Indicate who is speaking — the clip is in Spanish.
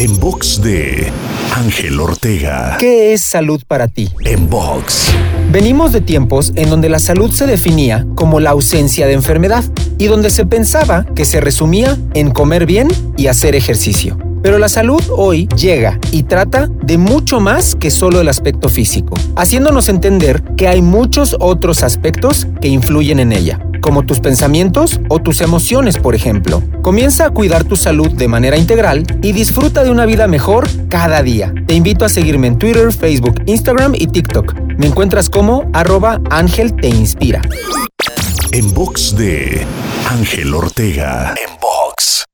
Speaker 1: En box de Ángel Ortega.
Speaker 2: ¿Qué es salud para ti?
Speaker 1: En box.
Speaker 2: Venimos de tiempos en donde la salud se definía como la ausencia de enfermedad y donde se pensaba que se resumía en comer bien y hacer ejercicio. Pero la salud hoy llega y trata de mucho más que solo el aspecto físico, haciéndonos entender que hay muchos otros aspectos que influyen en ella como tus pensamientos o tus emociones, por ejemplo. Comienza a cuidar tu salud de manera integral y disfruta de una vida mejor cada día. Te invito a seguirme en Twitter, Facebook, Instagram y TikTok. Me encuentras como arroba Ángel Te Inspira.
Speaker 1: En box de Ángel Ortega. En box.